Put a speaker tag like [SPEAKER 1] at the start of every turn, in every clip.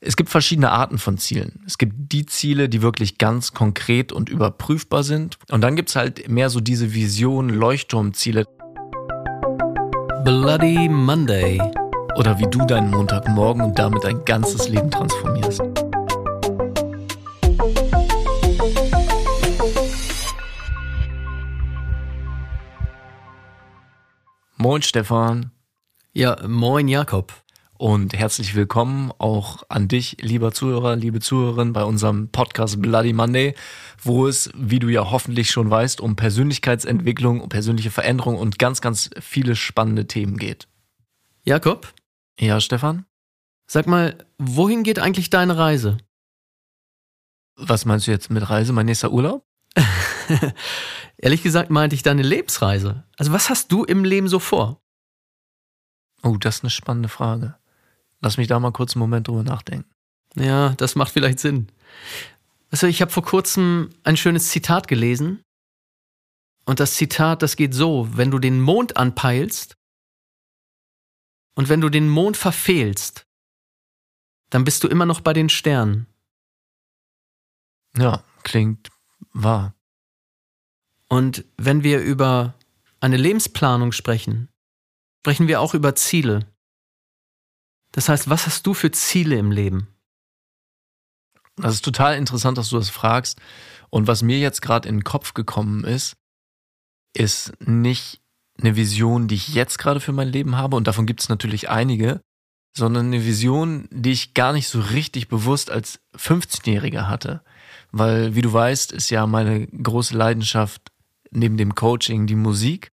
[SPEAKER 1] Es gibt verschiedene Arten von Zielen. Es gibt die Ziele, die wirklich ganz konkret und überprüfbar sind. Und dann gibt es halt mehr so diese Vision, Leuchtturmziele.
[SPEAKER 2] Bloody Monday.
[SPEAKER 1] Oder wie du deinen Montagmorgen und damit dein ganzes Leben transformierst. Moin Stefan.
[SPEAKER 2] Ja, moin Jakob.
[SPEAKER 1] Und herzlich willkommen auch an dich, lieber Zuhörer, liebe Zuhörerin, bei unserem Podcast Bloody Monday, wo es, wie du ja hoffentlich schon weißt, um Persönlichkeitsentwicklung, um persönliche Veränderung und ganz, ganz viele spannende Themen geht.
[SPEAKER 2] Jakob?
[SPEAKER 1] Ja, Stefan?
[SPEAKER 2] Sag mal, wohin geht eigentlich deine Reise?
[SPEAKER 1] Was meinst du jetzt mit Reise? Mein nächster Urlaub?
[SPEAKER 2] Ehrlich gesagt meinte ich deine Lebensreise. Also was hast du im Leben so vor?
[SPEAKER 1] Oh, das ist eine spannende Frage. Lass mich da mal kurz einen Moment drüber nachdenken.
[SPEAKER 2] Ja, das macht vielleicht Sinn. Also ich habe vor kurzem ein schönes Zitat gelesen. Und das Zitat, das geht so, wenn du den Mond anpeilst und wenn du den Mond verfehlst, dann bist du immer noch bei den Sternen.
[SPEAKER 1] Ja, klingt wahr.
[SPEAKER 2] Und wenn wir über eine Lebensplanung sprechen, sprechen wir auch über Ziele. Das heißt, was hast du für Ziele im Leben?
[SPEAKER 1] Das ist total interessant, dass du das fragst. Und was mir jetzt gerade in den Kopf gekommen ist, ist nicht eine Vision, die ich jetzt gerade für mein Leben habe, und davon gibt es natürlich einige, sondern eine Vision, die ich gar nicht so richtig bewusst als 15-Jähriger hatte. Weil, wie du weißt, ist ja meine große Leidenschaft neben dem Coaching die Musik.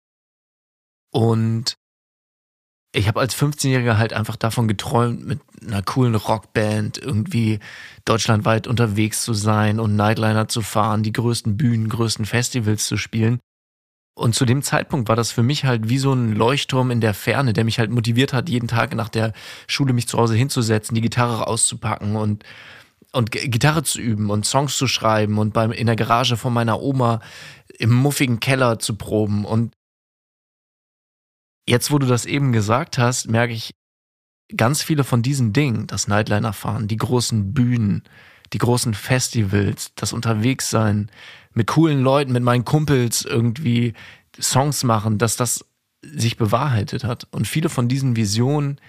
[SPEAKER 1] Und ich habe als 15-Jähriger halt einfach davon geträumt, mit einer coolen Rockband irgendwie deutschlandweit unterwegs zu sein und Nightliner zu fahren, die größten Bühnen, größten Festivals zu spielen. Und zu dem Zeitpunkt war das für mich halt wie so ein Leuchtturm in der Ferne, der mich halt motiviert hat, jeden Tag nach der Schule mich zu Hause hinzusetzen, die Gitarre auszupacken und, und Gitarre zu üben und Songs zu schreiben und beim, in der Garage von meiner Oma im muffigen Keller zu proben. Und Jetzt, wo du das eben gesagt hast, merke ich, ganz viele von diesen Dingen, das Nightliner fahren, die großen Bühnen, die großen Festivals, das Unterwegssein, mit coolen Leuten, mit meinen Kumpels irgendwie Songs machen, dass das sich bewahrheitet hat. Und viele von diesen Visionen,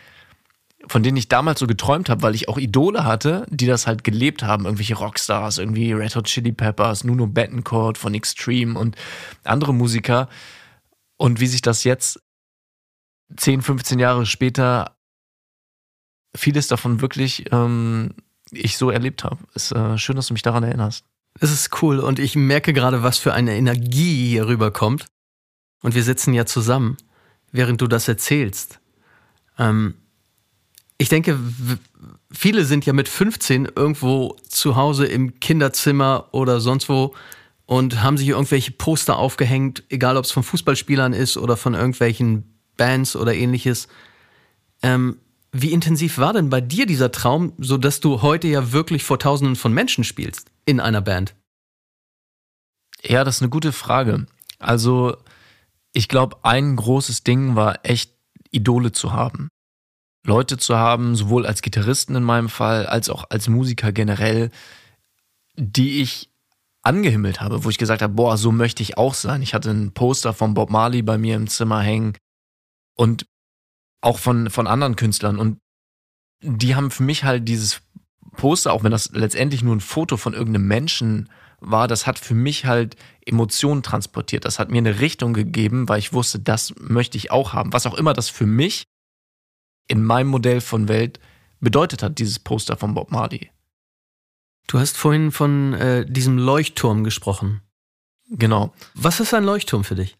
[SPEAKER 1] von denen ich damals so geträumt habe, weil ich auch Idole hatte, die das halt gelebt haben, irgendwelche Rockstars, irgendwie Red Hot Chili Peppers, Nuno Bettencourt von Extreme und andere Musiker. Und wie sich das jetzt 10, 15 Jahre später vieles davon wirklich ähm, ich so erlebt habe. Ist äh, schön, dass du mich daran erinnerst.
[SPEAKER 2] Es ist cool und ich merke gerade, was für eine Energie hier rüberkommt. Und wir sitzen ja zusammen, während du das erzählst. Ähm, ich denke, viele sind ja mit 15 irgendwo zu Hause im Kinderzimmer oder sonst wo und haben sich irgendwelche Poster aufgehängt, egal ob es von Fußballspielern ist oder von irgendwelchen Bands oder ähnliches. Ähm, wie intensiv war denn bei dir dieser Traum, so dass du heute ja wirklich vor Tausenden von Menschen spielst in einer Band?
[SPEAKER 1] Ja, das ist eine gute Frage. Also, ich glaube, ein großes Ding war echt Idole zu haben. Leute zu haben, sowohl als Gitarristen in meinem Fall, als auch als Musiker generell, die ich angehimmelt habe, wo ich gesagt habe, boah, so möchte ich auch sein. Ich hatte ein Poster von Bob Marley bei mir im Zimmer hängen und auch von, von anderen Künstlern. Und die haben für mich halt dieses Poster, auch wenn das letztendlich nur ein Foto von irgendeinem Menschen war, das hat für mich halt Emotionen transportiert. Das hat mir eine Richtung gegeben, weil ich wusste, das möchte ich auch haben. Was auch immer das für mich in meinem Modell von Welt bedeutet hat, dieses Poster von Bob Marley.
[SPEAKER 2] Du hast vorhin von äh, diesem Leuchtturm gesprochen.
[SPEAKER 1] Genau.
[SPEAKER 2] Was ist ein Leuchtturm für dich?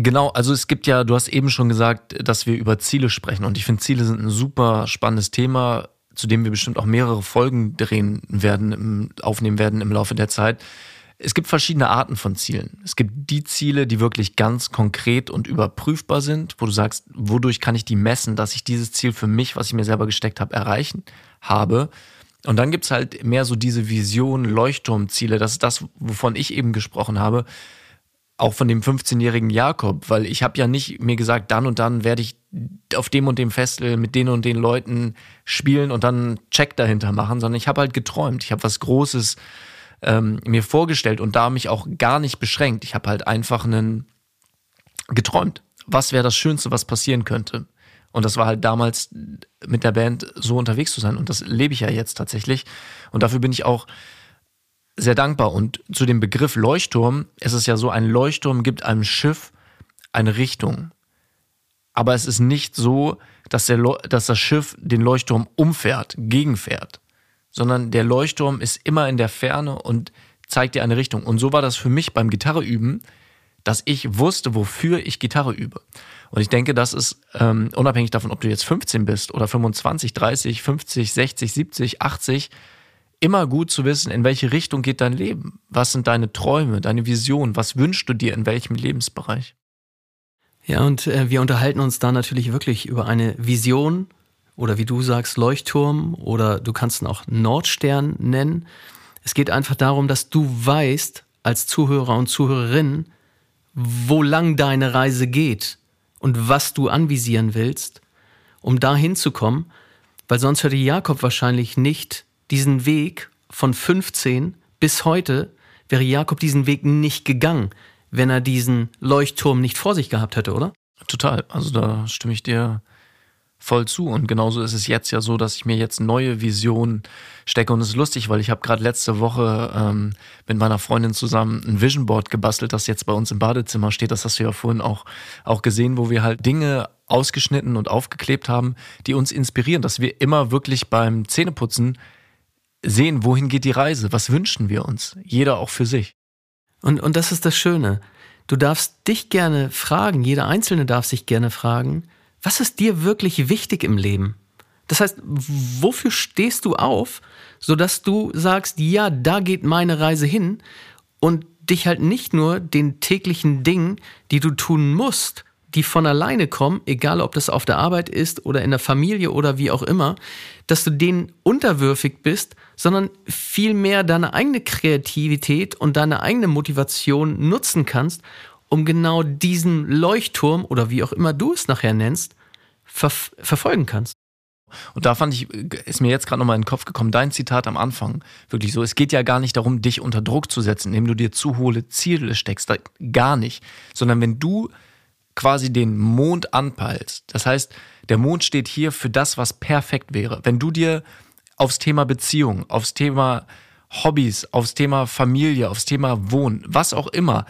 [SPEAKER 1] Genau, also es gibt ja, du hast eben schon gesagt, dass wir über Ziele sprechen und ich finde Ziele sind ein super spannendes Thema, zu dem wir bestimmt auch mehrere Folgen drehen werden, aufnehmen werden im Laufe der Zeit. Es gibt verschiedene Arten von Zielen. Es gibt die Ziele, die wirklich ganz konkret und überprüfbar sind, wo du sagst, wodurch kann ich die messen, dass ich dieses Ziel für mich, was ich mir selber gesteckt habe, erreichen habe. Und dann gibt's halt mehr so diese Vision, Leuchtturmziele, das ist das, wovon ich eben gesprochen habe, auch von dem 15-jährigen Jakob, weil ich habe ja nicht mir gesagt, dann und dann werde ich auf dem und dem Festival mit den und den Leuten spielen und dann einen Check dahinter machen, sondern ich habe halt geträumt. Ich habe was Großes ähm, mir vorgestellt und da mich auch gar nicht beschränkt. Ich habe halt einfach einen geträumt. Was wäre das Schönste, was passieren könnte? Und das war halt damals mit der Band so unterwegs zu sein. Und das lebe ich ja jetzt tatsächlich. Und dafür bin ich auch sehr dankbar. Und zu dem Begriff Leuchtturm, es ist ja so, ein Leuchtturm gibt einem Schiff eine Richtung. Aber es ist nicht so, dass, der, dass das Schiff den Leuchtturm umfährt, gegenfährt, sondern der Leuchtturm ist immer in der Ferne und zeigt dir eine Richtung. Und so war das für mich beim Gitarreüben, dass ich wusste, wofür ich Gitarre übe. Und ich denke, das ist ähm, unabhängig davon, ob du jetzt 15 bist oder 25, 30, 50, 60, 70, 80, immer gut zu wissen, in welche Richtung geht dein Leben. Was sind deine Träume, deine Visionen? Was wünschst du dir in welchem Lebensbereich?
[SPEAKER 2] Ja, und äh, wir unterhalten uns da natürlich wirklich über eine Vision oder wie du sagst, Leuchtturm oder du kannst ihn auch Nordstern nennen. Es geht einfach darum, dass du weißt, als Zuhörer und Zuhörerin, wo lang deine Reise geht und was du anvisieren willst, um da hinzukommen, weil sonst hätte Jakob wahrscheinlich nicht diesen Weg von 15 bis heute, wäre Jakob diesen Weg nicht gegangen, wenn er diesen Leuchtturm nicht vor sich gehabt hätte, oder?
[SPEAKER 1] Total. Also da stimme ich dir voll zu. Und genauso ist es jetzt ja so, dass ich mir jetzt neue Visionen stecke. Und es ist lustig, weil ich habe gerade letzte Woche ähm, mit meiner Freundin zusammen ein Vision Board gebastelt, das jetzt bei uns im Badezimmer steht. Das hast du ja vorhin auch, auch gesehen, wo wir halt Dinge ausgeschnitten und aufgeklebt haben, die uns inspirieren, dass wir immer wirklich beim Zähneputzen sehen, wohin geht die Reise, was wünschen wir uns, jeder auch für sich.
[SPEAKER 2] Und, und das ist das Schöne. Du darfst dich gerne fragen, jeder Einzelne darf sich gerne fragen, was ist dir wirklich wichtig im Leben? Das heißt, wofür stehst du auf, sodass du sagst, ja, da geht meine Reise hin und dich halt nicht nur den täglichen Dingen, die du tun musst, die von alleine kommen, egal ob das auf der Arbeit ist oder in der Familie oder wie auch immer, dass du denen unterwürfig bist, sondern vielmehr deine eigene Kreativität und deine eigene Motivation nutzen kannst, um genau diesen Leuchtturm oder wie auch immer du es nachher nennst, ver verfolgen kannst.
[SPEAKER 1] Und da fand ich, ist mir jetzt gerade nochmal in den Kopf gekommen, dein Zitat am Anfang, wirklich so, es geht ja gar nicht darum, dich unter Druck zu setzen, indem du dir zu hohe Ziele steckst, gar nicht, sondern wenn du quasi den Mond anpeilst, das heißt, der Mond steht hier für das, was perfekt wäre. Wenn du dir aufs Thema Beziehung, aufs Thema Hobbys, aufs Thema Familie, aufs Thema Wohnen, was auch immer,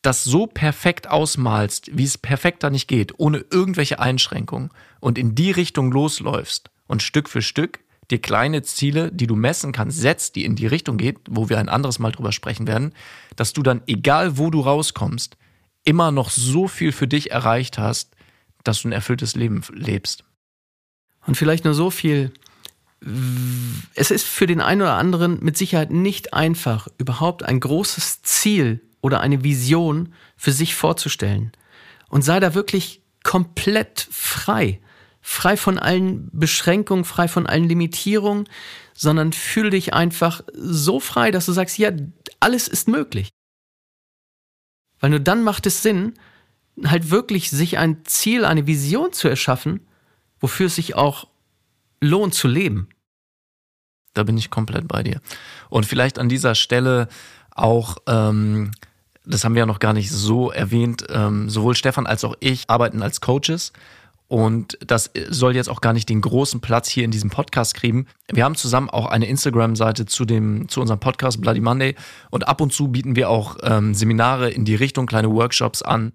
[SPEAKER 1] das so perfekt ausmalst, wie es perfekter nicht geht, ohne irgendwelche Einschränkungen und in die Richtung losläufst und Stück für Stück dir kleine Ziele, die du messen kannst, setzt, die in die Richtung geht, wo wir ein anderes Mal drüber sprechen werden, dass du dann, egal wo du rauskommst, immer noch so viel für dich erreicht hast, dass du ein erfülltes Leben lebst.
[SPEAKER 2] Und vielleicht nur so viel. Es ist für den einen oder anderen mit Sicherheit nicht einfach, überhaupt ein großes Ziel oder eine Vision für sich vorzustellen. Und sei da wirklich komplett frei. Frei von allen Beschränkungen, frei von allen Limitierungen, sondern fühle dich einfach so frei, dass du sagst, ja, alles ist möglich. Weil nur dann macht es Sinn, halt wirklich sich ein Ziel, eine Vision zu erschaffen, wofür es sich auch lohnt zu leben.
[SPEAKER 1] Da bin ich komplett bei dir. Und vielleicht an dieser Stelle auch ähm, das haben wir ja noch gar nicht so erwähnt, ähm, sowohl Stefan als auch ich arbeiten als Coaches. Und das soll jetzt auch gar nicht den großen Platz hier in diesem Podcast kriegen. Wir haben zusammen auch eine Instagram-Seite zu dem, zu unserem Podcast Bloody Monday. Und ab und zu bieten wir auch ähm, Seminare in die Richtung, kleine Workshops an,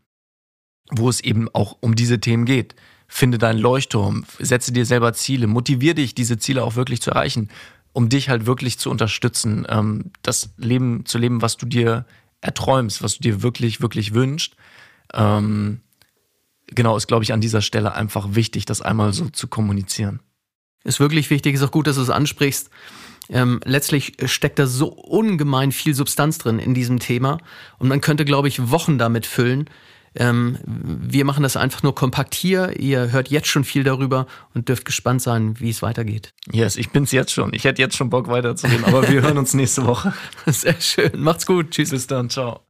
[SPEAKER 1] wo es eben auch um diese Themen geht. Finde deinen Leuchtturm, setze dir selber Ziele, motivier dich, diese Ziele auch wirklich zu erreichen, um dich halt wirklich zu unterstützen, ähm, das Leben zu leben, was du dir erträumst, was du dir wirklich, wirklich wünschst. Ähm, genau, ist, glaube ich, an dieser Stelle einfach wichtig, das einmal so zu kommunizieren.
[SPEAKER 2] Ist wirklich wichtig, ist auch gut, dass du es ansprichst. Ähm, letztlich steckt da so ungemein viel Substanz drin in diesem Thema und man könnte, glaube ich, Wochen damit füllen. Ähm, wir machen das einfach nur kompakt hier. Ihr hört jetzt schon viel darüber und dürft gespannt sein, wie es weitergeht.
[SPEAKER 1] Yes, ich bin's jetzt schon. Ich hätte jetzt schon Bock weiterzugehen, aber wir hören uns nächste Woche.
[SPEAKER 2] Sehr schön. Macht's gut. Tschüss.
[SPEAKER 1] Bis dann. Ciao.